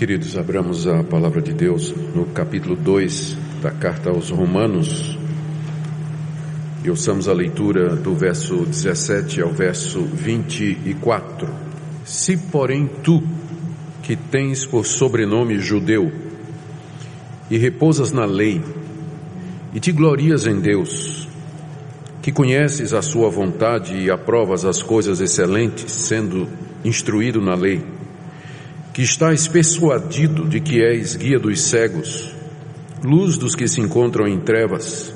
Queridos, abramos a palavra de Deus no capítulo 2 da carta aos Romanos e ouçamos a leitura do verso 17 ao verso 24. Se, porém, tu, que tens por sobrenome judeu, e repousas na lei, e te glorias em Deus, que conheces a sua vontade e aprovas as coisas excelentes, sendo instruído na lei, que estás persuadido de que és guia dos cegos, luz dos que se encontram em trevas,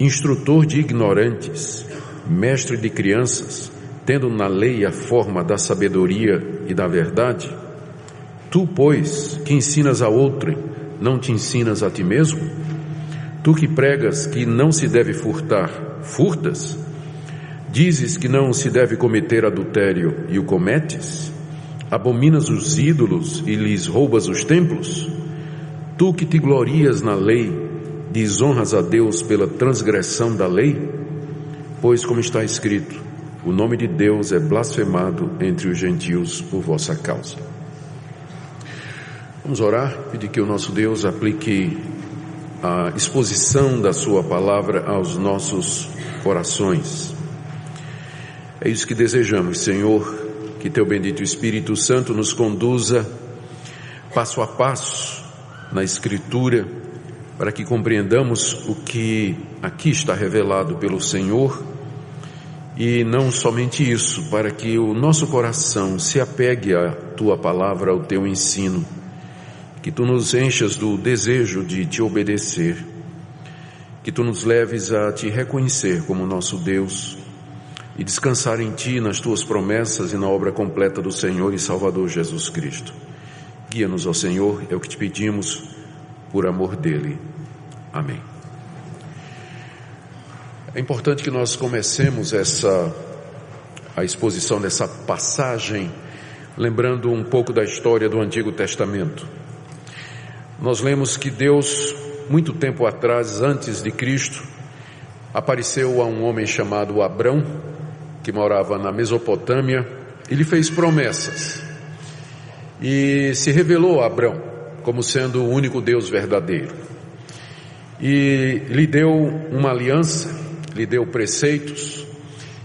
instrutor de ignorantes, mestre de crianças, tendo na lei a forma da sabedoria e da verdade? Tu, pois, que ensinas a outrem, não te ensinas a ti mesmo? Tu que pregas que não se deve furtar, furtas? Dizes que não se deve cometer adultério e o cometes? Abominas os ídolos e lhes roubas os templos? Tu que te glorias na lei, desonras a Deus pela transgressão da lei? Pois, como está escrito, o nome de Deus é blasfemado entre os gentios por vossa causa. Vamos orar, pedir que o nosso Deus aplique a exposição da Sua palavra aos nossos corações. É isso que desejamos, Senhor, que Teu bendito Espírito Santo nos conduza passo a passo na Escritura, para que compreendamos o que aqui está revelado pelo Senhor. E não somente isso, para que o nosso coração se apegue à Tua palavra, ao Teu ensino. Que tu nos enchas do desejo de te obedecer, que tu nos leves a te reconhecer como nosso Deus e descansar em ti, nas tuas promessas e na obra completa do Senhor e Salvador Jesus Cristo. Guia-nos ao Senhor, é o que te pedimos, por amor dele. Amém. É importante que nós comecemos essa a exposição dessa passagem lembrando um pouco da história do Antigo Testamento. Nós lemos que Deus, muito tempo atrás, antes de Cristo, apareceu a um homem chamado Abrão, que morava na Mesopotâmia, e lhe fez promessas. E se revelou a Abrão como sendo o único Deus verdadeiro. E lhe deu uma aliança, lhe deu preceitos,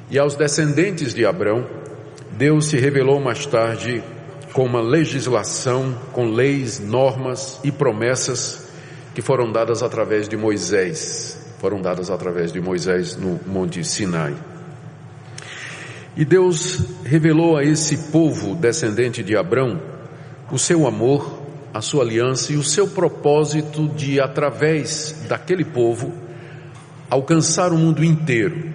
e aos descendentes de Abrão, Deus se revelou mais tarde com uma legislação, com leis, normas e promessas que foram dadas através de Moisés, foram dadas através de Moisés no Monte Sinai. E Deus revelou a esse povo descendente de Abrão o seu amor, a sua aliança e o seu propósito de, através daquele povo, alcançar o mundo inteiro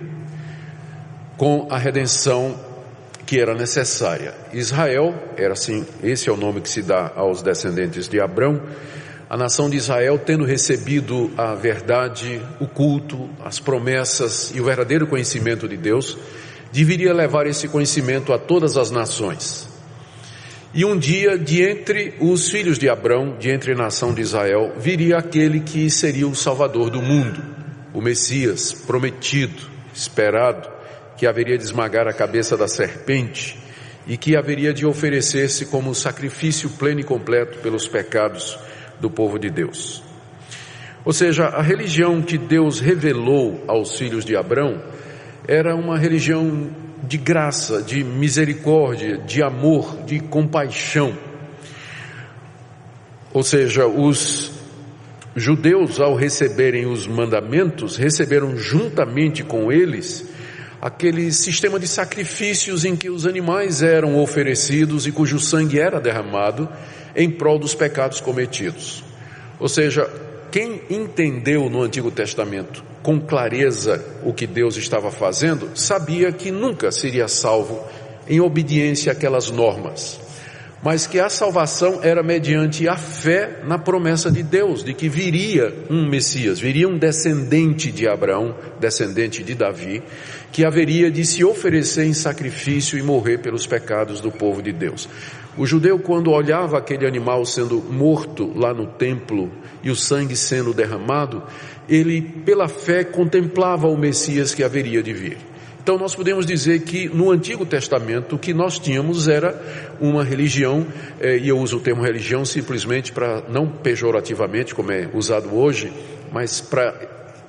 com a redenção que era necessária. Israel, era assim, esse é o nome que se dá aos descendentes de Abrão, a nação de Israel, tendo recebido a verdade, o culto, as promessas e o verdadeiro conhecimento de Deus, deveria levar esse conhecimento a todas as nações. E um dia, de entre os filhos de Abrão, de entre a nação de Israel, viria aquele que seria o Salvador do mundo, o Messias prometido, esperado, que haveria de esmagar a cabeça da serpente e que haveria de oferecer-se como sacrifício pleno e completo pelos pecados do povo de Deus. Ou seja, a religião que Deus revelou aos filhos de Abrão era uma religião de graça, de misericórdia, de amor, de compaixão. Ou seja, os judeus, ao receberem os mandamentos, receberam juntamente com eles aquele sistema de sacrifícios em que os animais eram oferecidos e cujo sangue era derramado em prol dos pecados cometidos. Ou seja, quem entendeu no Antigo Testamento com clareza o que Deus estava fazendo, sabia que nunca seria salvo em obediência àquelas normas mas que a salvação era mediante a fé na promessa de Deus, de que viria um Messias, viria um descendente de Abraão, descendente de Davi, que haveria de se oferecer em sacrifício e morrer pelos pecados do povo de Deus. O judeu, quando olhava aquele animal sendo morto lá no templo e o sangue sendo derramado, ele, pela fé, contemplava o Messias que haveria de vir. Então nós podemos dizer que no Antigo Testamento o que nós tínhamos era uma religião, eh, e eu uso o termo religião simplesmente para, não pejorativamente como é usado hoje, mas para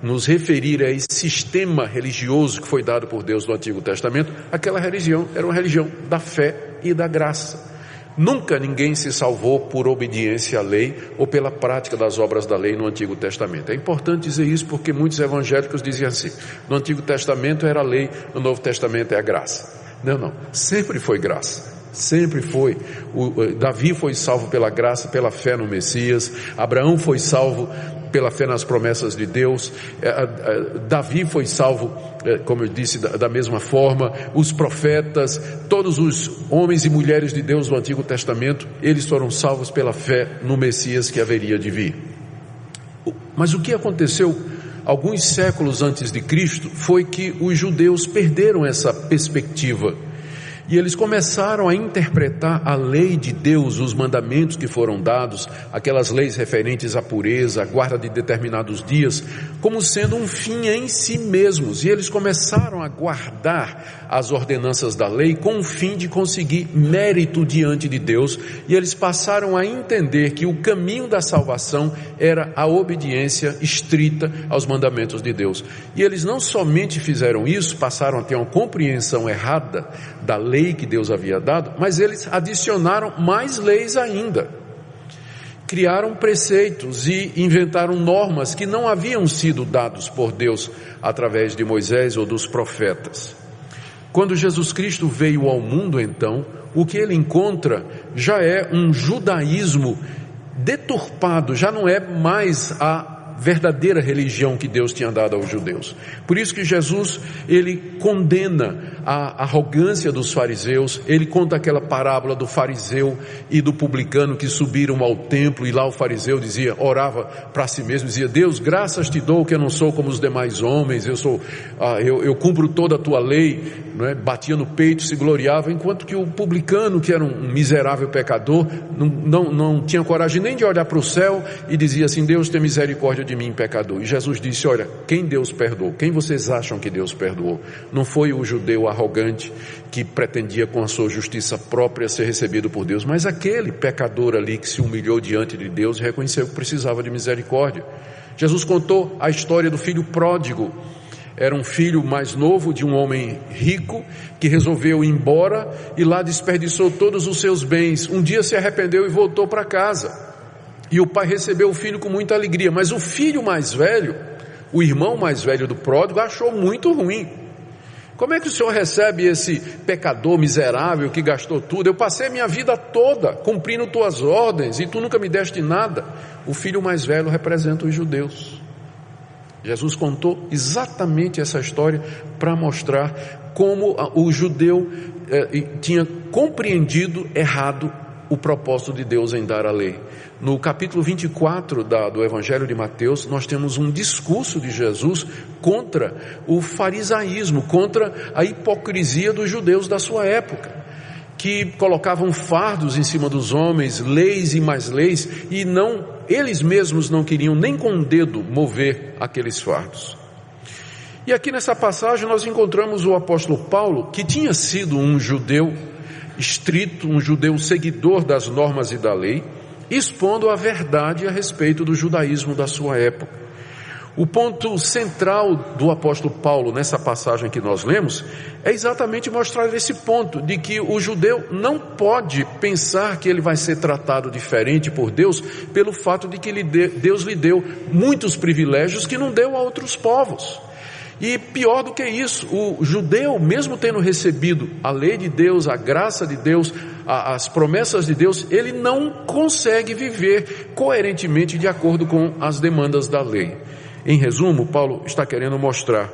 nos referir a esse sistema religioso que foi dado por Deus no Antigo Testamento, aquela religião era uma religião da fé e da graça. Nunca ninguém se salvou por obediência à lei ou pela prática das obras da lei no Antigo Testamento. É importante dizer isso porque muitos evangélicos diziam assim: no Antigo Testamento era a lei, no Novo Testamento é a graça. Não, não, sempre foi graça. Sempre foi. O, Davi foi salvo pela graça, pela fé no Messias. Abraão foi salvo pela fé nas promessas de Deus. É, Davi foi salvo, é, como eu disse, da mesma forma. Os profetas, todos os homens e mulheres de Deus do Antigo Testamento, eles foram salvos pela fé no Messias que haveria de vir. Mas o que aconteceu alguns séculos antes de Cristo foi que os judeus perderam essa perspectiva e eles começaram a interpretar a lei de Deus, os mandamentos que foram dados, aquelas leis referentes à pureza, à guarda de determinados dias, como sendo um fim em si mesmos. E eles começaram a guardar as ordenanças da lei com o fim de conseguir mérito diante de Deus. E eles passaram a entender que o caminho da salvação era a obediência estrita aos mandamentos de Deus. E eles não somente fizeram isso, passaram a ter uma compreensão errada da lei que Deus havia dado, mas eles adicionaram mais leis ainda. Criaram preceitos e inventaram normas que não haviam sido dados por Deus através de Moisés ou dos profetas. Quando Jesus Cristo veio ao mundo, então, o que ele encontra já é um judaísmo deturpado, já não é mais a verdadeira religião que Deus tinha dado aos judeus. Por isso que Jesus, ele condena a arrogância dos fariseus, ele conta aquela parábola do fariseu e do publicano que subiram ao templo e lá o fariseu dizia, orava para si mesmo, dizia, Deus, graças te dou que eu não sou como os demais homens, eu sou, ah, eu, eu cumpro toda a tua lei, não é? batia no peito, se gloriava, enquanto que o publicano, que era um miserável pecador, não, não, não tinha coragem nem de olhar para o céu e dizia assim, Deus tem misericórdia de mim, pecador. E Jesus disse, olha, quem Deus perdoou? Quem vocês acham que Deus perdoou? Não foi o judeu arrogante que pretendia com a sua justiça própria ser recebido por Deus, mas aquele pecador ali que se humilhou diante de Deus e reconheceu que precisava de misericórdia. Jesus contou a história do filho pródigo. Era um filho mais novo de um homem rico que resolveu ir embora e lá desperdiçou todos os seus bens. Um dia se arrependeu e voltou para casa. E o pai recebeu o filho com muita alegria, mas o filho mais velho, o irmão mais velho do pródigo, achou muito ruim. Como é que o Senhor recebe esse pecador miserável que gastou tudo? Eu passei minha vida toda cumprindo tuas ordens e tu nunca me deste nada. O filho mais velho representa os judeus. Jesus contou exatamente essa história para mostrar como o judeu eh, tinha compreendido errado o propósito de Deus em dar a lei. No capítulo 24 da, do Evangelho de Mateus, nós temos um discurso de Jesus contra o farisaísmo, contra a hipocrisia dos judeus da sua época, que colocavam fardos em cima dos homens, leis e mais leis, e não, eles mesmos não queriam nem com o um dedo mover aqueles fardos. E aqui nessa passagem nós encontramos o apóstolo Paulo, que tinha sido um judeu estrito, um judeu seguidor das normas e da lei, expondo a verdade a respeito do judaísmo da sua época. O ponto central do apóstolo Paulo nessa passagem que nós lemos é exatamente mostrar esse ponto de que o judeu não pode pensar que ele vai ser tratado diferente por Deus pelo fato de que Deus lhe deu muitos privilégios que não deu a outros povos. E pior do que isso, o judeu, mesmo tendo recebido a lei de Deus, a graça de Deus, a, as promessas de Deus, ele não consegue viver coerentemente de acordo com as demandas da lei. Em resumo, Paulo está querendo mostrar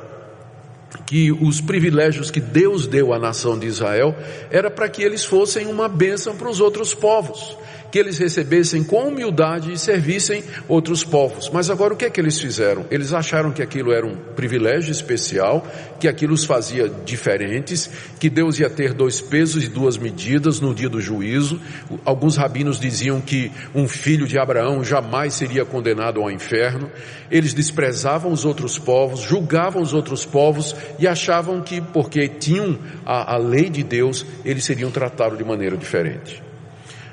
que os privilégios que Deus deu à nação de Israel era para que eles fossem uma bênção para os outros povos que eles recebessem com humildade e servissem outros povos. Mas agora o que é que eles fizeram? Eles acharam que aquilo era um privilégio especial, que aquilo os fazia diferentes, que Deus ia ter dois pesos e duas medidas no dia do juízo. Alguns rabinos diziam que um filho de Abraão jamais seria condenado ao inferno. Eles desprezavam os outros povos, julgavam os outros povos e achavam que porque tinham a, a lei de Deus, eles seriam tratados de maneira diferente.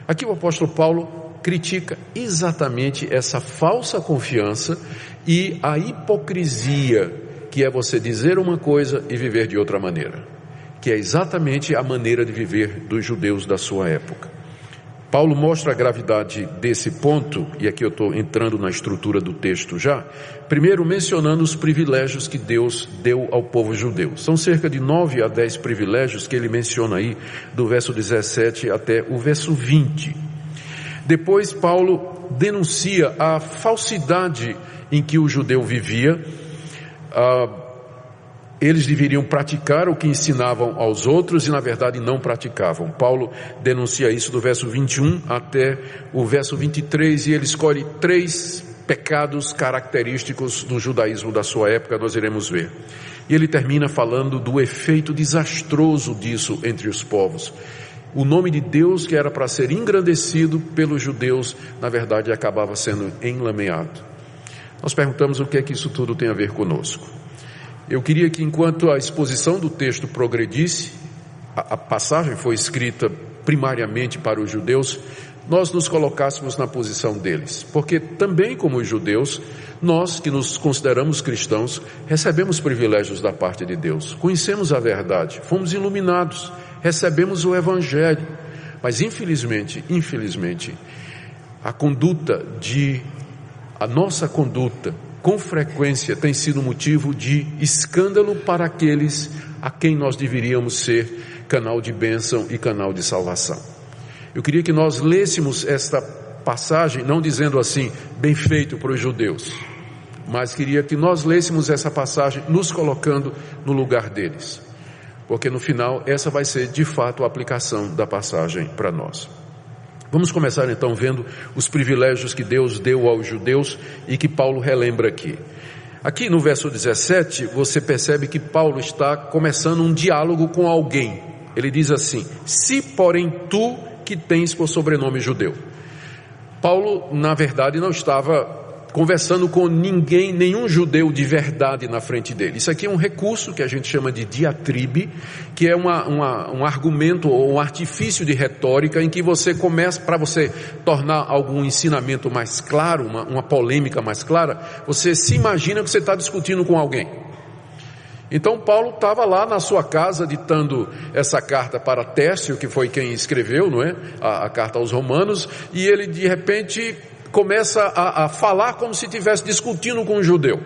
Aqui o apóstolo Paulo critica exatamente essa falsa confiança e a hipocrisia que é você dizer uma coisa e viver de outra maneira, que é exatamente a maneira de viver dos judeus da sua época. Paulo mostra a gravidade desse ponto, e aqui eu estou entrando na estrutura do texto já, primeiro mencionando os privilégios que Deus deu ao povo judeu. São cerca de nove a dez privilégios que ele menciona aí, do verso 17 até o verso 20. Depois, Paulo denuncia a falsidade em que o judeu vivia, ah, eles deveriam praticar o que ensinavam aos outros e na verdade não praticavam. Paulo denuncia isso do verso 21 até o verso 23 e ele escolhe três pecados característicos do judaísmo da sua época, nós iremos ver. E ele termina falando do efeito desastroso disso entre os povos. O nome de Deus que era para ser engrandecido pelos judeus, na verdade acabava sendo enlameado. Nós perguntamos o que é que isso tudo tem a ver conosco. Eu queria que, enquanto a exposição do texto progredisse, a, a passagem foi escrita primariamente para os judeus, nós nos colocássemos na posição deles, porque também como os judeus, nós que nos consideramos cristãos, recebemos privilégios da parte de Deus, conhecemos a verdade, fomos iluminados, recebemos o evangelho, mas infelizmente, infelizmente, a conduta de a nossa conduta com frequência tem sido motivo de escândalo para aqueles a quem nós deveríamos ser canal de bênção e canal de salvação. Eu queria que nós lêssemos esta passagem, não dizendo assim, bem feito para os judeus, mas queria que nós lêssemos essa passagem nos colocando no lugar deles, porque no final essa vai ser de fato a aplicação da passagem para nós. Vamos começar então vendo os privilégios que Deus deu aos judeus e que Paulo relembra aqui. Aqui no verso 17, você percebe que Paulo está começando um diálogo com alguém. Ele diz assim: Se, porém, tu que tens por sobrenome judeu. Paulo, na verdade, não estava conversando com ninguém, nenhum judeu de verdade na frente dele. Isso aqui é um recurso que a gente chama de diatribe, que é uma, uma, um argumento ou um artifício de retórica em que você começa, para você tornar algum ensinamento mais claro, uma, uma polêmica mais clara, você se imagina que você está discutindo com alguém. Então Paulo estava lá na sua casa ditando essa carta para Tércio, que foi quem escreveu, não é? A, a carta aos Romanos, e ele de repente começa a, a falar como se estivesse discutindo com um judeu.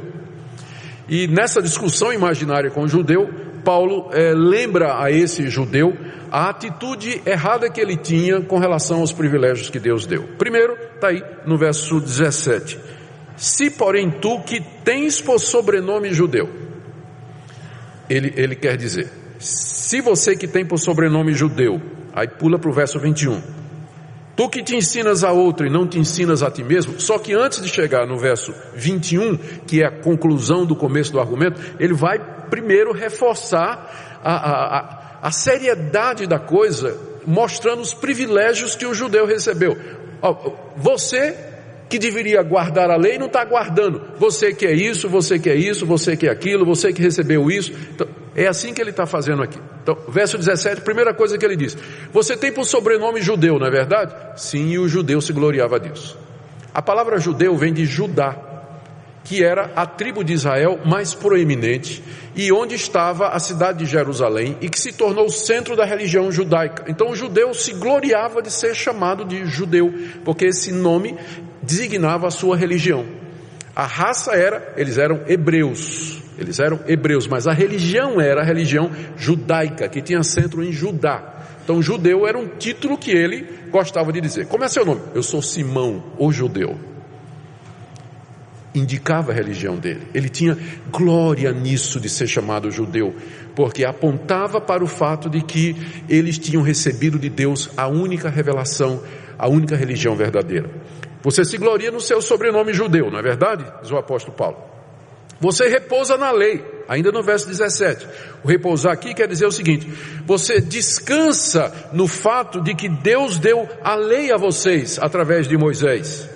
E nessa discussão imaginária com o judeu, Paulo é, lembra a esse judeu a atitude errada que ele tinha com relação aos privilégios que Deus deu. Primeiro, está aí no verso 17: Se, porém, tu que tens por sobrenome judeu, ele, ele quer dizer, se você que tem por sobrenome judeu, aí pula para o verso 21 Tu que te ensinas a outro e não te ensinas a ti mesmo, só que antes de chegar no verso 21, que é a conclusão do começo do argumento, ele vai primeiro reforçar a, a, a, a seriedade da coisa, mostrando os privilégios que o judeu recebeu. Você que deveria guardar a lei não está guardando. Você que é isso, você que é isso, você que é aquilo, você que recebeu isso. Então, é assim que ele está fazendo aqui. Então, verso 17, primeira coisa que ele diz: Você tem por sobrenome judeu, não é verdade? Sim, e o judeu se gloriava disso. A palavra judeu vem de Judá, que era a tribo de Israel mais proeminente e onde estava a cidade de Jerusalém e que se tornou o centro da religião judaica. Então o judeu se gloriava de ser chamado de judeu, porque esse nome designava a sua religião. A raça era, eles eram hebreus, eles eram hebreus, mas a religião era a religião judaica, que tinha centro em Judá. Então, judeu era um título que ele gostava de dizer. Como é seu nome? Eu sou Simão, o judeu. Indicava a religião dele. Ele tinha glória nisso de ser chamado judeu, porque apontava para o fato de que eles tinham recebido de Deus a única revelação a única religião verdadeira. Você se gloria no seu sobrenome judeu, não é verdade? Diz o apóstolo Paulo. Você repousa na lei, ainda no verso 17. O repousar aqui quer dizer o seguinte: você descansa no fato de que Deus deu a lei a vocês através de Moisés.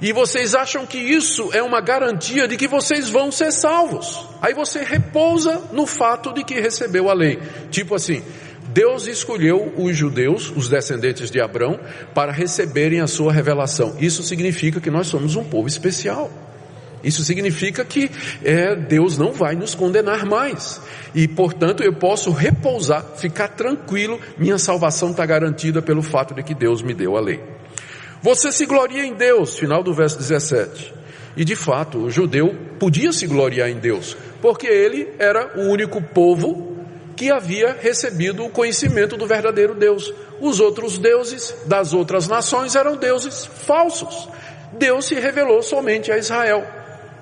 E vocês acham que isso é uma garantia de que vocês vão ser salvos. Aí você repousa no fato de que recebeu a lei. Tipo assim, Deus escolheu os judeus, os descendentes de Abraão, para receberem a sua revelação. Isso significa que nós somos um povo especial. Isso significa que é, Deus não vai nos condenar mais. E, portanto, eu posso repousar, ficar tranquilo, minha salvação está garantida pelo fato de que Deus me deu a lei. Você se gloria em Deus, final do verso 17. E de fato, o judeu podia se gloriar em Deus, porque ele era o único povo que havia recebido o conhecimento do verdadeiro Deus. Os outros deuses das outras nações eram deuses falsos. Deus se revelou somente a Israel.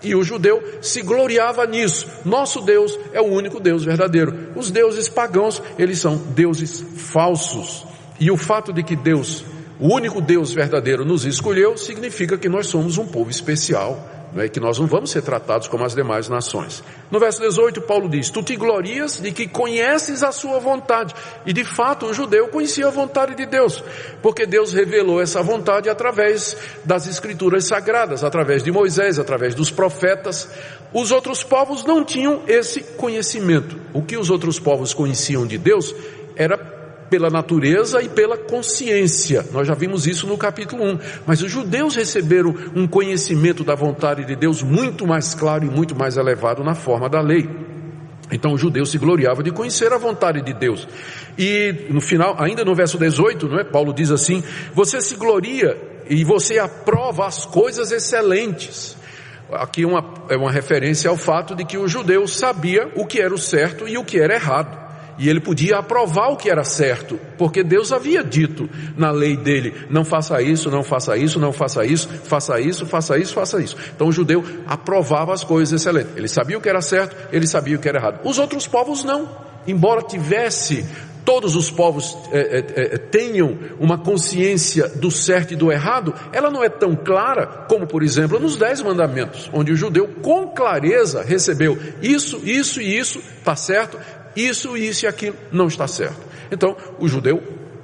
E o judeu se gloriava nisso. Nosso Deus é o único Deus verdadeiro. Os deuses pagãos, eles são deuses falsos. E o fato de que Deus o único Deus verdadeiro nos escolheu, significa que nós somos um povo especial, é? que nós não vamos ser tratados como as demais nações. No verso 18, Paulo diz: Tu te glorias de que conheces a sua vontade. E de fato, o judeu conhecia a vontade de Deus, porque Deus revelou essa vontade através das escrituras sagradas, através de Moisés, através dos profetas. Os outros povos não tinham esse conhecimento. O que os outros povos conheciam de Deus era pela natureza e pela consciência. Nós já vimos isso no capítulo 1. Mas os judeus receberam um conhecimento da vontade de Deus muito mais claro e muito mais elevado na forma da lei. Então o judeu se gloriava de conhecer a vontade de Deus. E no final, ainda no verso 18, não é? Paulo diz assim: Você se gloria e você aprova as coisas excelentes. Aqui uma, é uma referência ao fato de que o judeu sabia o que era o certo e o que era errado. E ele podia aprovar o que era certo, porque Deus havia dito na lei dele: não faça isso, não faça isso, não faça isso, faça isso, faça isso, faça isso. Então o judeu aprovava as coisas excelentes. Ele sabia o que era certo, ele sabia o que era errado. Os outros povos não. Embora tivesse todos os povos é, é, é, tenham uma consciência do certo e do errado, ela não é tão clara como, por exemplo, nos Dez Mandamentos, onde o judeu com clareza recebeu isso, isso e isso, está certo, isso, isso e aquilo não está certo. Então, o judeu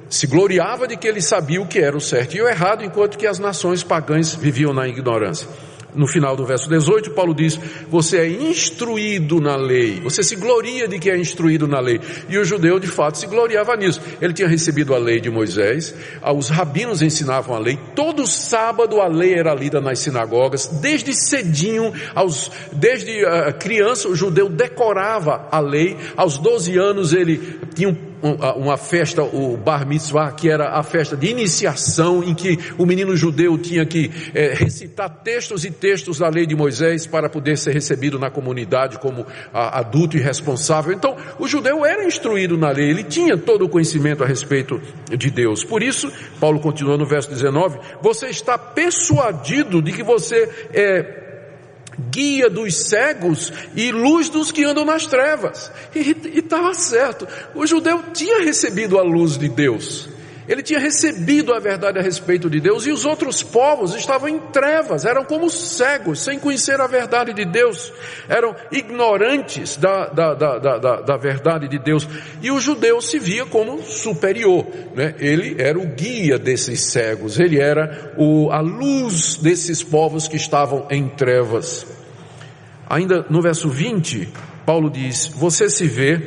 se gloriava de que ele sabia o que era o certo e o errado, enquanto que as nações pagãs viviam na ignorância no final do verso 18, Paulo diz: Você é instruído na lei, você se gloria de que é instruído na lei. E o judeu, de fato, se gloriava nisso. Ele tinha recebido a lei de Moisés, os rabinos ensinavam a lei, todo sábado a lei era lida nas sinagogas, desde cedinho, aos, desde uh, criança, o judeu decorava a lei, aos 12 anos ele tinha um uma festa, o Bar Mitzvah, que era a festa de iniciação, em que o menino judeu tinha que é, recitar textos e textos da lei de Moisés para poder ser recebido na comunidade como a, adulto e responsável. Então, o judeu era instruído na lei, ele tinha todo o conhecimento a respeito de Deus. Por isso, Paulo continua no verso 19: você está persuadido de que você é guia dos cegos e luz dos que andam nas trevas. E estava certo. O judeu tinha recebido a luz de Deus. Ele tinha recebido a verdade a respeito de Deus e os outros povos estavam em trevas, eram como cegos, sem conhecer a verdade de Deus, eram ignorantes da, da, da, da, da verdade de Deus. E o judeu se via como superior, né? ele era o guia desses cegos, ele era o, a luz desses povos que estavam em trevas. Ainda no verso 20, Paulo diz: Você se vê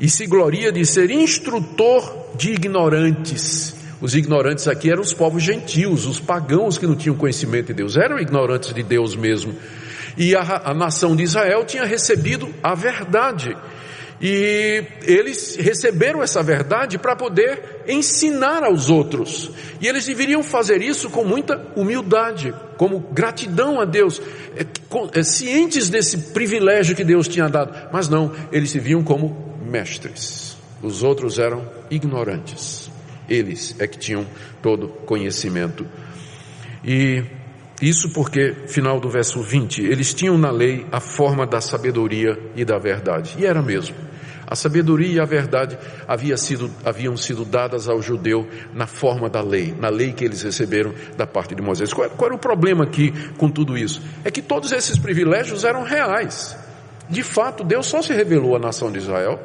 e se gloria de ser instrutor de ignorantes. Os ignorantes aqui eram os povos gentios, os pagãos que não tinham conhecimento de Deus, eram ignorantes de Deus mesmo. E a, a nação de Israel tinha recebido a verdade. E eles receberam essa verdade para poder ensinar aos outros. E eles deveriam fazer isso com muita humildade, como gratidão a Deus, é, é, cientes desse privilégio que Deus tinha dado. Mas não, eles se viam como mestres. Os outros eram ignorantes. Eles é que tinham todo conhecimento. E isso porque, final do verso 20, eles tinham na lei a forma da sabedoria e da verdade. E era mesmo. A sabedoria e a verdade havia sido, haviam sido dadas ao judeu na forma da lei, na lei que eles receberam da parte de Moisés. Qual, qual era o problema aqui com tudo isso? É que todos esses privilégios eram reais. De fato, Deus só se revelou à nação de Israel,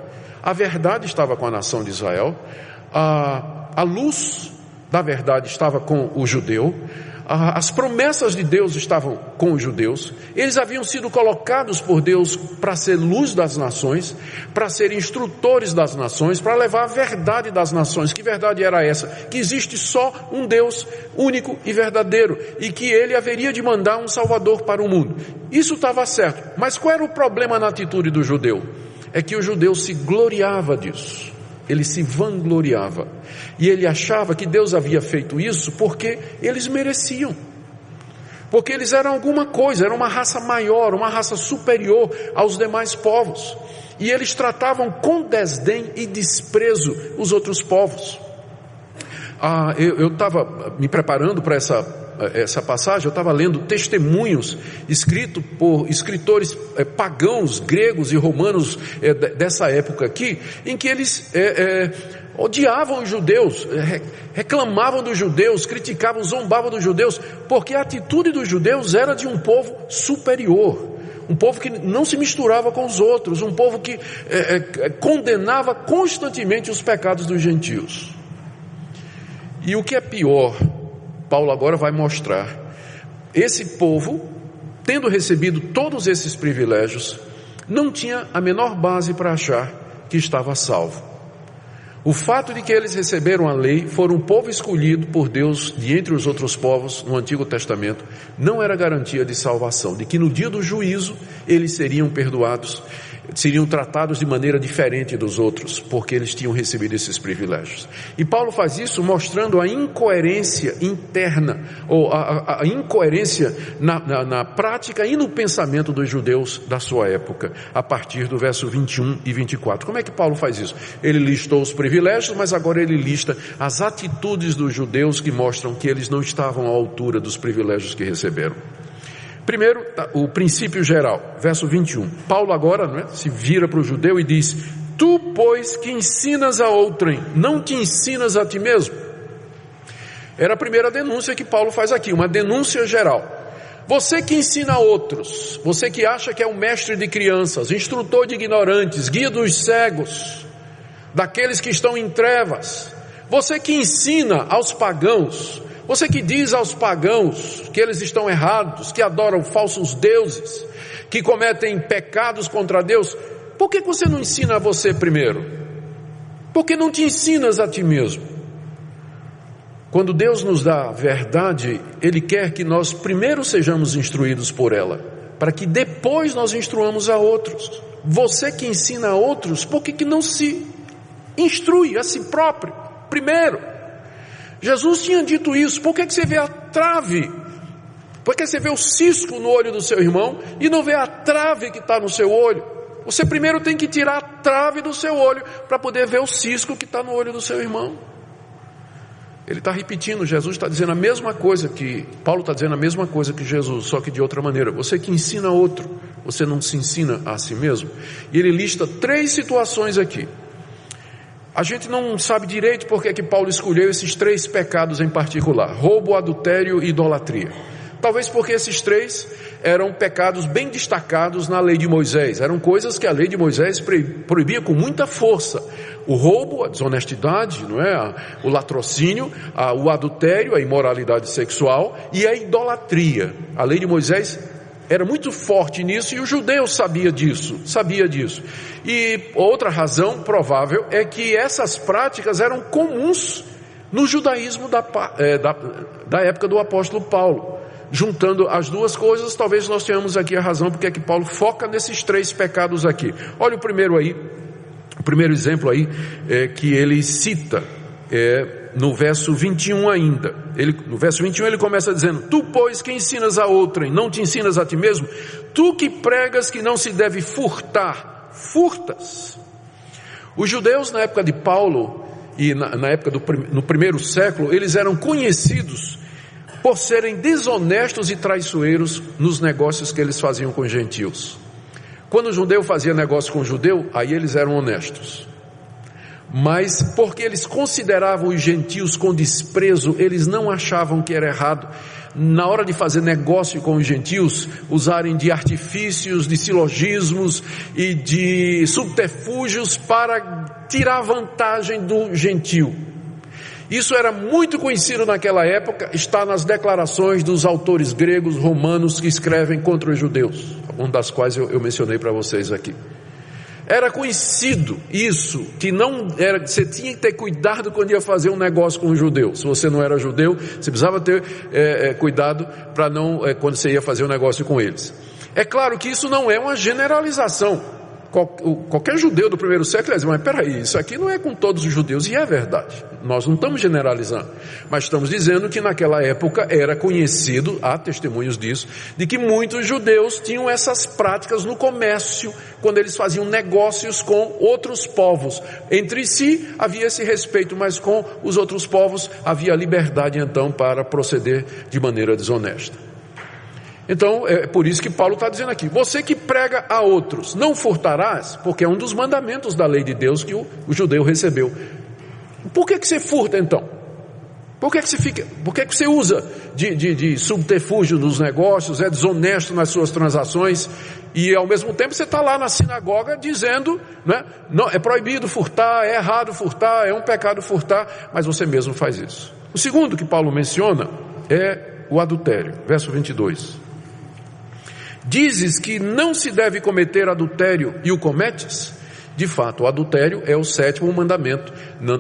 a verdade estava com a nação de Israel, a, a luz da verdade estava com o judeu, as promessas de Deus estavam com os judeus, eles haviam sido colocados por Deus para ser luz das nações, para ser instrutores das nações, para levar a verdade das nações. Que verdade era essa? Que existe só um Deus único e verdadeiro e que ele haveria de mandar um Salvador para o mundo. Isso estava certo, mas qual era o problema na atitude do judeu? É que o judeu se gloriava disso ele se vangloriava. E ele achava que Deus havia feito isso porque eles mereciam. Porque eles eram alguma coisa, era uma raça maior, uma raça superior aos demais povos. E eles tratavam com desdém e desprezo os outros povos. Ah, eu estava me preparando para essa essa passagem, eu estava lendo testemunhos escritos por escritores é, pagãos, gregos e romanos é, dessa época aqui, em que eles é, odiavam os judeus, reclamavam dos judeus, criticavam, zombavam dos judeus, porque a atitude dos judeus era de um povo superior. Um povo que não se misturava com os outros, um povo que condenava constantemente os pecados dos gentios. E o que é pior Paulo agora vai mostrar. Esse povo, tendo recebido todos esses privilégios, não tinha a menor base para achar que estava salvo. O fato de que eles receberam a lei, foram um povo escolhido por Deus de entre os outros povos no Antigo Testamento, não era garantia de salvação, de que no dia do juízo eles seriam perdoados seriam tratados de maneira diferente dos outros, porque eles tinham recebido esses privilégios. E Paulo faz isso mostrando a incoerência interna, ou a, a, incoerência na, na, na, prática e no pensamento dos judeus da sua época, a partir do verso 21 e 24. Como é que Paulo faz isso? Ele listou os privilégios, mas agora ele lista as atitudes dos judeus que mostram que eles não estavam à altura dos privilégios que receberam. Primeiro, tá, o princípio geral, verso 21. Paulo agora é, se vira para o judeu e diz: Tu, pois, que ensinas a outrem, não te ensinas a ti mesmo? Era a primeira denúncia que Paulo faz aqui, uma denúncia geral. Você que ensina a outros, você que acha que é o mestre de crianças, instrutor de ignorantes, guia dos cegos, daqueles que estão em trevas, você que ensina aos pagãos, você que diz aos pagãos que eles estão errados, que adoram falsos deuses, que cometem pecados contra Deus, por que você não ensina a você primeiro? Por que não te ensinas a ti mesmo? Quando Deus nos dá a verdade, Ele quer que nós primeiro sejamos instruídos por ela, para que depois nós instruamos a outros. Você que ensina a outros, por que, que não se instrui a si próprio primeiro? Jesus tinha dito isso. Por que, que você vê a trave? Por que você vê o cisco no olho do seu irmão e não vê a trave que está no seu olho? Você primeiro tem que tirar a trave do seu olho para poder ver o cisco que está no olho do seu irmão. Ele está repetindo, Jesus está dizendo a mesma coisa que, Paulo está dizendo a mesma coisa que Jesus, só que de outra maneira. Você que ensina outro, você não se ensina a si mesmo. E ele lista três situações aqui. A gente não sabe direito porque é que Paulo escolheu esses três pecados em particular: roubo, adultério e idolatria. Talvez porque esses três eram pecados bem destacados na lei de Moisés, eram coisas que a lei de Moisés proibia com muita força. O roubo, a desonestidade, não é? o latrocínio, o adultério, a imoralidade sexual e a idolatria. A lei de Moisés era muito forte nisso e o judeu sabia disso, sabia disso. E outra razão provável é que essas práticas eram comuns no judaísmo da, é, da, da época do apóstolo Paulo. Juntando as duas coisas, talvez nós tenhamos aqui a razão porque é que Paulo foca nesses três pecados aqui. Olha o primeiro aí, o primeiro exemplo aí é, que ele cita. É, no verso 21 ainda. Ele, no verso 21 ele começa dizendo: Tu, pois, que ensinas a outrem, não te ensinas a ti mesmo? Tu que pregas que não se deve furtar, furtas. Os judeus na época de Paulo e na, na época do no primeiro século, eles eram conhecidos por serem desonestos e traiçoeiros nos negócios que eles faziam com gentios. Quando o judeu fazia negócio com o judeu, aí eles eram honestos. Mas porque eles consideravam os gentios com desprezo, eles não achavam que era errado na hora de fazer negócio com os gentios, usarem de artifícios, de silogismos e de subterfúgios para tirar vantagem do gentio. Isso era muito conhecido naquela época, está nas declarações dos autores gregos, romanos que escrevem contra os judeus, algumas das quais eu, eu mencionei para vocês aqui. Era conhecido isso, que não era, você tinha que ter cuidado quando ia fazer um negócio com um judeu. Se você não era judeu, você precisava ter é, é, cuidado para não, é, quando você ia fazer um negócio com eles. É claro que isso não é uma generalização qualquer judeu do primeiro século diz, mas peraí, isso aqui não é com todos os judeus, e é verdade. Nós não estamos generalizando, mas estamos dizendo que naquela época era conhecido, há testemunhos disso, de que muitos judeus tinham essas práticas no comércio, quando eles faziam negócios com outros povos. Entre si havia esse respeito, mas com os outros povos havia liberdade então para proceder de maneira desonesta. Então, é por isso que Paulo está dizendo aqui: você que prega a outros, não furtarás, porque é um dos mandamentos da lei de Deus que o, o judeu recebeu. Por que, que você furta então? Por que, que você fica, por que, que você usa de, de, de subterfúgio nos negócios, é desonesto nas suas transações e ao mesmo tempo você está lá na sinagoga dizendo, né, não, é proibido furtar, é errado furtar, é um pecado furtar, mas você mesmo faz isso. O segundo que Paulo menciona é o adultério, verso 22. Dizes que não se deve cometer adultério. E o cometes? De fato, o adultério é o sétimo mandamento.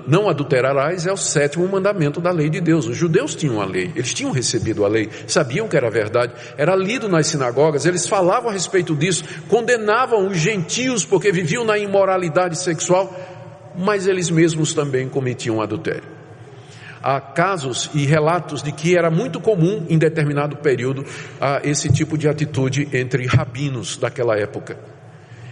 Não, adulterarás é o sétimo mandamento da lei de Deus. Os judeus tinham a lei, eles tinham recebido a lei, sabiam que era verdade, era lido nas sinagogas, eles falavam a respeito disso, condenavam os gentios porque viviam na imoralidade sexual, mas eles mesmos também cometiam adultério há casos e relatos de que era muito comum em determinado período esse tipo de atitude entre rabinos daquela época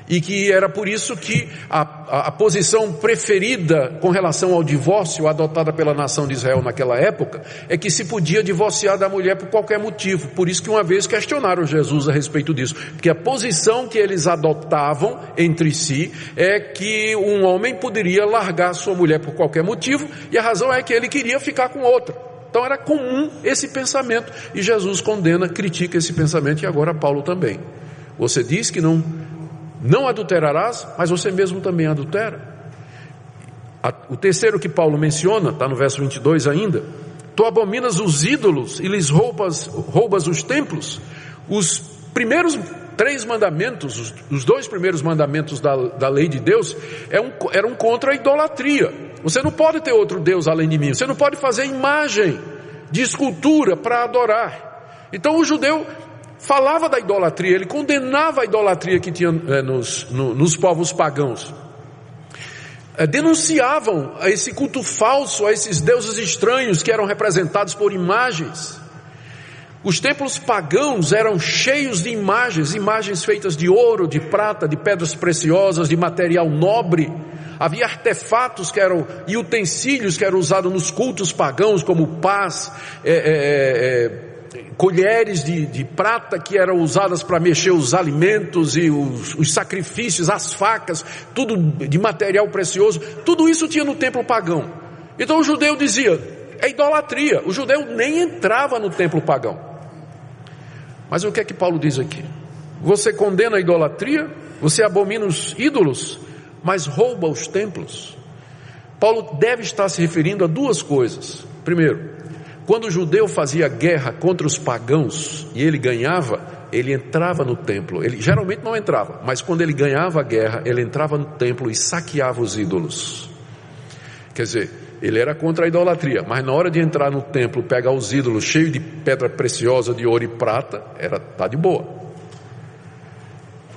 e que era por isso que a, a, a, posição preferida com relação ao divórcio adotada pela nação de Israel naquela época é que se podia divorciar da mulher por qualquer motivo. Por isso que uma vez questionaram Jesus a respeito disso, porque a posição que eles adotavam entre si é que um homem poderia largar sua mulher por qualquer motivo e a razão é que ele queria ficar com outra. Então era comum esse pensamento e Jesus condena, critica esse pensamento e agora Paulo também. Você diz que não não adulterarás, mas você mesmo também adultera. O terceiro que Paulo menciona, está no verso 22 ainda, tu abominas os ídolos e lhes roubas, roubas os templos. Os primeiros três mandamentos, os dois primeiros mandamentos da, da lei de Deus, é um, eram contra a idolatria. Você não pode ter outro Deus além de mim, você não pode fazer imagem de escultura para adorar. Então o judeu falava da idolatria, ele condenava a idolatria que tinha é, nos, no, nos povos pagãos. É, denunciavam a esse culto falso, a esses deuses estranhos que eram representados por imagens. Os templos pagãos eram cheios de imagens, imagens feitas de ouro, de prata, de pedras preciosas, de material nobre. Havia artefatos que eram e utensílios que eram usados nos cultos pagãos, como paz, é, é, é colheres de, de prata que eram usadas para mexer os alimentos e os, os sacrifícios, as facas, tudo de material precioso, tudo isso tinha no templo pagão. Então o judeu dizia, é idolatria. O judeu nem entrava no templo pagão. Mas o que é que Paulo diz aqui? Você condena a idolatria, você abomina os ídolos, mas rouba os templos. Paulo deve estar se referindo a duas coisas. Primeiro, quando o judeu fazia guerra contra os pagãos e ele ganhava, ele entrava no templo. Ele geralmente não entrava, mas quando ele ganhava a guerra, ele entrava no templo e saqueava os ídolos. Quer dizer, ele era contra a idolatria, mas na hora de entrar no templo, pegar os ídolos cheios de pedra preciosa, de ouro e prata, era tá de boa.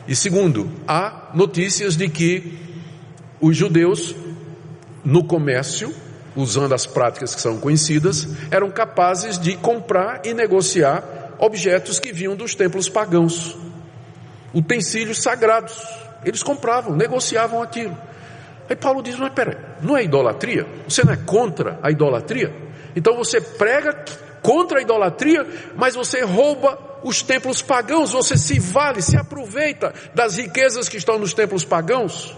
E segundo, há notícias de que os judeus no comércio usando as práticas que são conhecidas, eram capazes de comprar e negociar objetos que vinham dos templos pagãos, utensílios sagrados. Eles compravam, negociavam aquilo. Aí Paulo diz: Mas peraí, não é idolatria? Você não é contra a idolatria? Então você prega contra a idolatria, mas você rouba os templos pagãos, você se vale, se aproveita das riquezas que estão nos templos pagãos.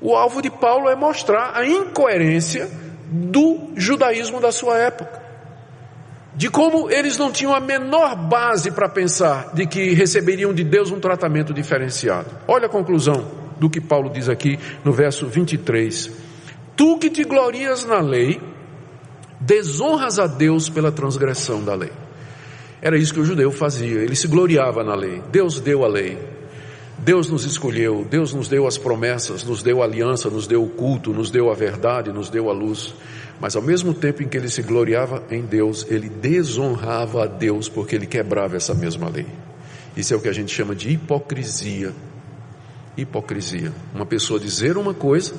O alvo de Paulo é mostrar a incoerência do judaísmo da sua época. De como eles não tinham a menor base para pensar de que receberiam de Deus um tratamento diferenciado. Olha a conclusão do que Paulo diz aqui no verso 23. Tu que te glorias na lei, desonras a Deus pela transgressão da lei. Era isso que o judeu fazia, ele se gloriava na lei. Deus deu a lei, Deus nos escolheu, Deus nos deu as promessas, nos deu a aliança, nos deu o culto, nos deu a verdade, nos deu a luz. Mas ao mesmo tempo em que ele se gloriava em Deus, ele desonrava a Deus porque ele quebrava essa mesma lei. Isso é o que a gente chama de hipocrisia. Hipocrisia. Uma pessoa dizer uma coisa,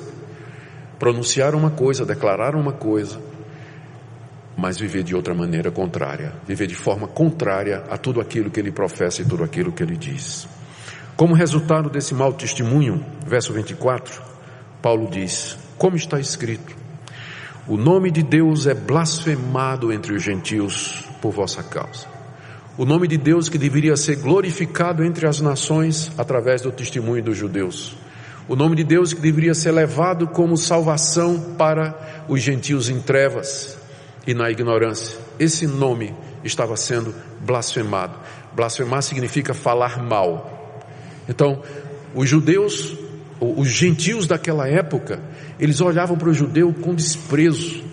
pronunciar uma coisa, declarar uma coisa, mas viver de outra maneira contrária, viver de forma contrária a tudo aquilo que ele professa e tudo aquilo que ele diz. Como resultado desse mau testemunho, verso 24, Paulo diz: Como está escrito, o nome de Deus é blasfemado entre os gentios por vossa causa. O nome de Deus que deveria ser glorificado entre as nações através do testemunho dos judeus. O nome de Deus que deveria ser levado como salvação para os gentios em trevas e na ignorância. Esse nome estava sendo blasfemado. Blasfemar significa falar mal, então, os judeus, os gentios daquela época, eles olhavam para o judeu com desprezo.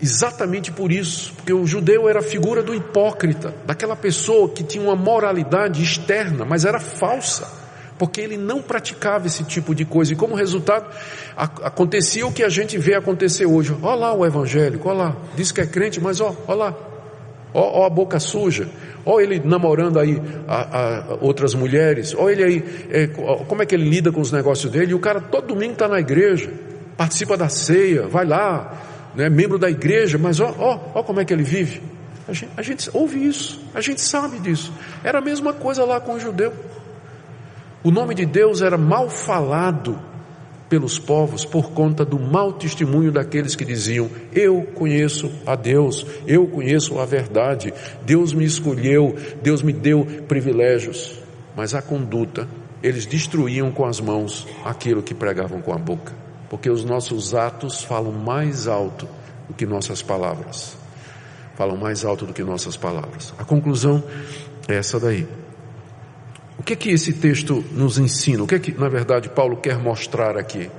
Exatamente por isso, porque o judeu era a figura do hipócrita, daquela pessoa que tinha uma moralidade externa, mas era falsa, porque ele não praticava esse tipo de coisa, e como resultado, acontecia o que a gente vê acontecer hoje. Olha lá o evangélico, olha lá, diz que é crente, mas olha lá, ó, ó a boca suja, ou ele namorando aí a, a outras mulheres, ou ele aí, é, como é que ele lida com os negócios dele, e o cara todo domingo está na igreja, participa da ceia, vai lá, né, membro da igreja, mas ó, ó, ó como é que ele vive. A gente, a gente ouve isso, a gente sabe disso. Era a mesma coisa lá com o judeu. O nome de Deus era mal falado pelos povos por conta do mau testemunho daqueles que diziam: Eu conheço a Deus, eu conheço a verdade, Deus me escolheu, Deus me deu privilégios. Mas a conduta, eles destruíam com as mãos aquilo que pregavam com a boca, porque os nossos atos falam mais alto do que nossas palavras. Falam mais alto do que nossas palavras. A conclusão é essa daí. O que é que esse texto nos ensina? O que é que, na verdade, Paulo quer mostrar aqui?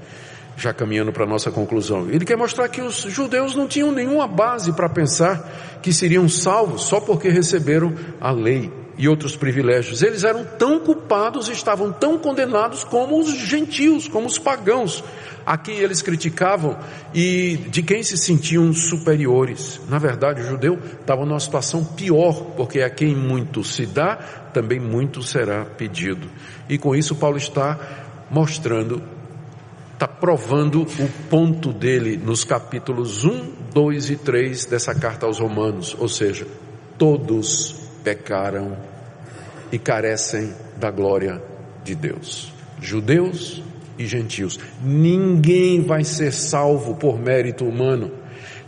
Já caminhando para a nossa conclusão. Ele quer mostrar que os judeus não tinham nenhuma base para pensar que seriam salvos só porque receberam a lei e outros privilégios. Eles eram tão culpados, estavam tão condenados como os gentios, como os pagãos, a quem eles criticavam e de quem se sentiam superiores. Na verdade, o judeu estava numa situação pior, porque a quem muito se dá, também muito será pedido. E com isso, Paulo está mostrando, está provando o ponto dele nos capítulos 1, 2 e 3 dessa carta aos Romanos, ou seja, todos pecaram e carecem da glória de Deus. Judeus e gentios. Ninguém vai ser salvo por mérito humano.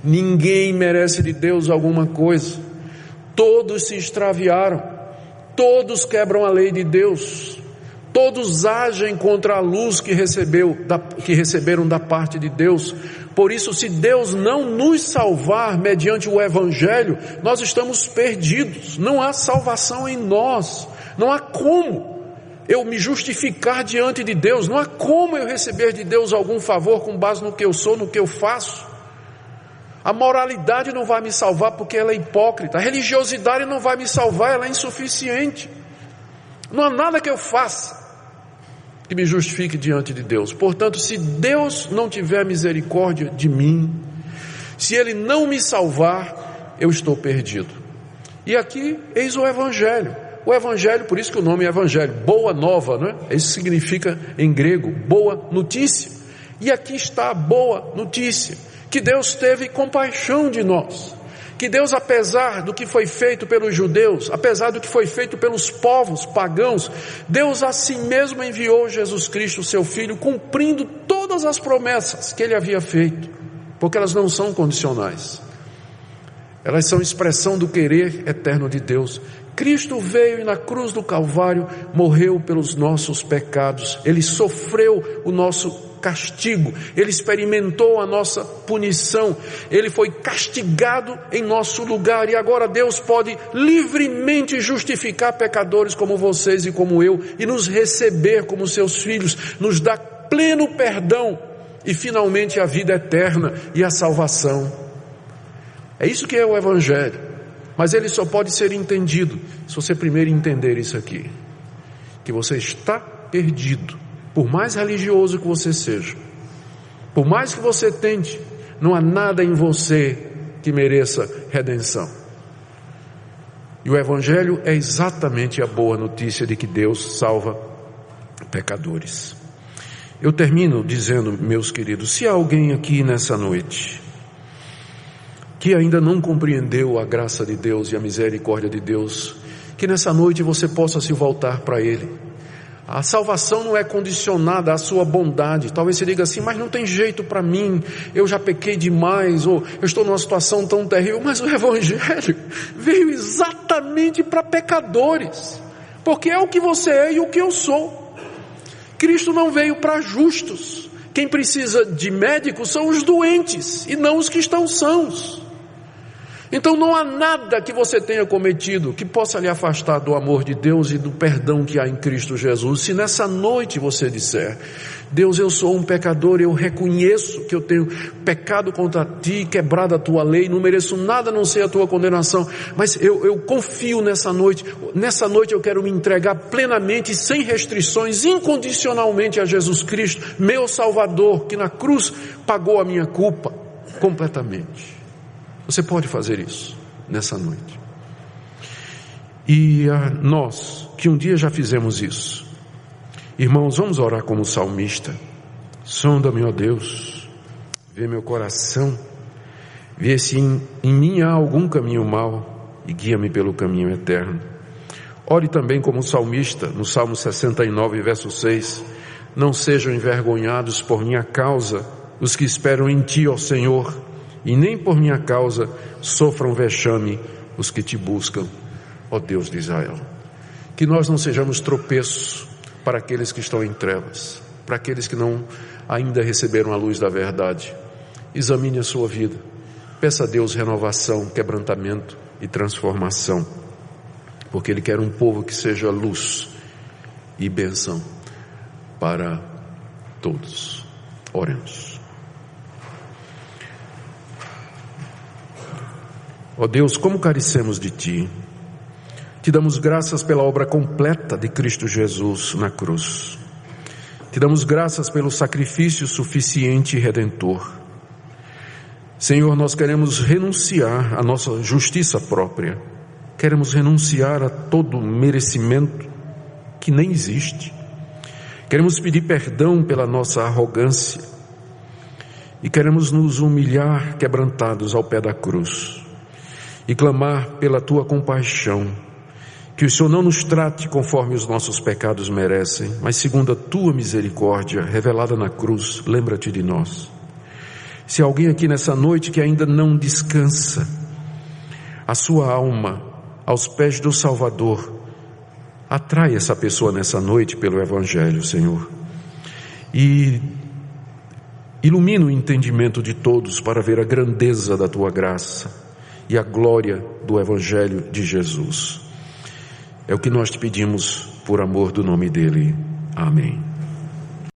Ninguém merece de Deus alguma coisa. Todos se extraviaram. Todos quebram a lei de Deus. Todos agem contra a luz que, recebeu, que receberam da parte de Deus. Por isso, se Deus não nos salvar mediante o Evangelho, nós estamos perdidos. Não há salvação em nós. Não há como eu me justificar diante de Deus. Não há como eu receber de Deus algum favor com base no que eu sou, no que eu faço. A moralidade não vai me salvar porque ela é hipócrita. A religiosidade não vai me salvar, ela é insuficiente. Não há nada que eu faça que me justifique diante de Deus. Portanto, se Deus não tiver misericórdia de mim, se Ele não me salvar, eu estou perdido. E aqui, eis o Evangelho. O Evangelho, por isso que o nome é Evangelho, boa nova, não é? Isso significa em grego, boa notícia. E aqui está a boa notícia, que Deus teve compaixão de nós que Deus, apesar do que foi feito pelos judeus, apesar do que foi feito pelos povos pagãos, Deus a si mesmo enviou Jesus Cristo, seu Filho, cumprindo todas as promessas que ele havia feito, porque elas não são condicionais. Elas são expressão do querer eterno de Deus. Cristo veio e na cruz do Calvário morreu pelos nossos pecados. Ele sofreu o nosso castigo. Ele experimentou a nossa punição. Ele foi castigado em nosso lugar e agora Deus pode livremente justificar pecadores como vocês e como eu e nos receber como seus filhos, nos dar pleno perdão e finalmente a vida eterna e a salvação. É isso que é o Evangelho. Mas ele só pode ser entendido se você primeiro entender isso aqui: que você está perdido, por mais religioso que você seja, por mais que você tente, não há nada em você que mereça redenção. E o Evangelho é exatamente a boa notícia de que Deus salva pecadores. Eu termino dizendo, meus queridos, se há alguém aqui nessa noite que ainda não compreendeu a graça de Deus e a misericórdia de Deus, que nessa noite você possa se voltar para Ele. A salvação não é condicionada à sua bondade. Talvez você diga assim, mas não tem jeito para mim, eu já pequei demais, ou eu estou numa situação tão terrível. Mas o Evangelho veio exatamente para pecadores, porque é o que você é e o que eu sou. Cristo não veio para justos. Quem precisa de médico são os doentes e não os que estão sãos. Então não há nada que você tenha cometido que possa lhe afastar do amor de Deus e do perdão que há em Cristo Jesus. Se nessa noite você disser, Deus, eu sou um pecador, eu reconheço que eu tenho pecado contra ti, quebrado a tua lei, não mereço nada a não ser a tua condenação, mas eu, eu confio nessa noite, nessa noite eu quero me entregar plenamente, sem restrições, incondicionalmente a Jesus Cristo, meu Salvador, que na cruz pagou a minha culpa completamente. Você pode fazer isso nessa noite. E ah, nós, que um dia já fizemos isso, irmãos, vamos orar como salmista. Sonda-me, ó Deus, vê meu coração, vê se em, em mim há algum caminho mau e guia-me pelo caminho eterno. Ore também como salmista, no Salmo 69, verso 6. Não sejam envergonhados por minha causa os que esperam em ti, ó Senhor e nem por minha causa sofram vexame os que te buscam, ó Deus de Israel. Que nós não sejamos tropeços para aqueles que estão em trevas, para aqueles que não ainda receberam a luz da verdade. Examine a sua vida, peça a Deus renovação, quebrantamento e transformação, porque Ele quer um povo que seja luz e benção para todos. Oremos. Ó oh Deus, como carecemos de Ti. Te damos graças pela obra completa de Cristo Jesus na cruz. Te damos graças pelo sacrifício suficiente e redentor. Senhor, nós queremos renunciar à nossa justiça própria. Queremos renunciar a todo merecimento que nem existe. Queremos pedir perdão pela nossa arrogância. E queremos nos humilhar quebrantados ao pé da cruz e clamar pela tua compaixão, que o Senhor não nos trate conforme os nossos pecados merecem, mas segundo a tua misericórdia revelada na cruz, lembra-te de nós. Se alguém aqui nessa noite que ainda não descansa a sua alma aos pés do Salvador, atrai essa pessoa nessa noite pelo Evangelho, Senhor. E ilumina o entendimento de todos para ver a grandeza da tua graça e a glória do Evangelho de Jesus. É o que nós te pedimos por amor do nome dele. Amém.